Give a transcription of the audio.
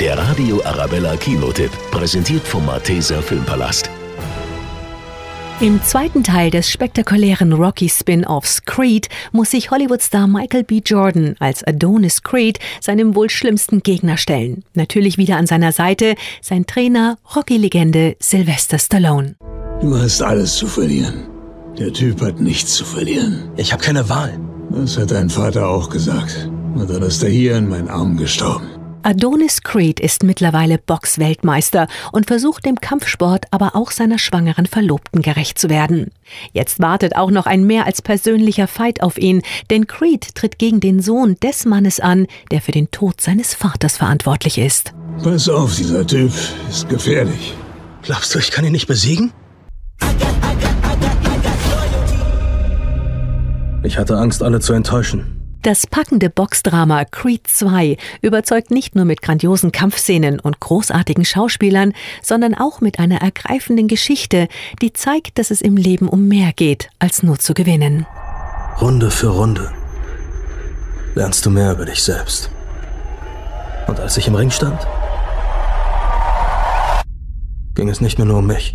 Der Radio Arabella Kinotipp, präsentiert vom Malteser Filmpalast. Im zweiten Teil des spektakulären Rocky-Spin-Offs Creed muss sich Hollywood-Star Michael B. Jordan als Adonis Creed seinem wohl schlimmsten Gegner stellen. Natürlich wieder an seiner Seite sein Trainer, Rocky-Legende Sylvester Stallone. Du hast alles zu verlieren. Der Typ hat nichts zu verlieren. Ich habe keine Wahl. Das hat dein Vater auch gesagt. Und dann ist er hier in meinen Armen gestorben. Adonis Creed ist mittlerweile Boxweltmeister und versucht dem Kampfsport aber auch seiner schwangeren Verlobten gerecht zu werden. Jetzt wartet auch noch ein mehr als persönlicher Fight auf ihn, denn Creed tritt gegen den Sohn des Mannes an, der für den Tod seines Vaters verantwortlich ist. Pass auf, dieser Typ ist gefährlich. Glaubst du, ich kann ihn nicht besiegen? Ich hatte Angst, alle zu enttäuschen. Das packende Boxdrama Creed 2 überzeugt nicht nur mit grandiosen Kampfszenen und großartigen Schauspielern, sondern auch mit einer ergreifenden Geschichte, die zeigt, dass es im Leben um mehr geht, als nur zu gewinnen. Runde für Runde lernst du mehr über dich selbst. Und als ich im Ring stand, ging es nicht mehr nur um mich.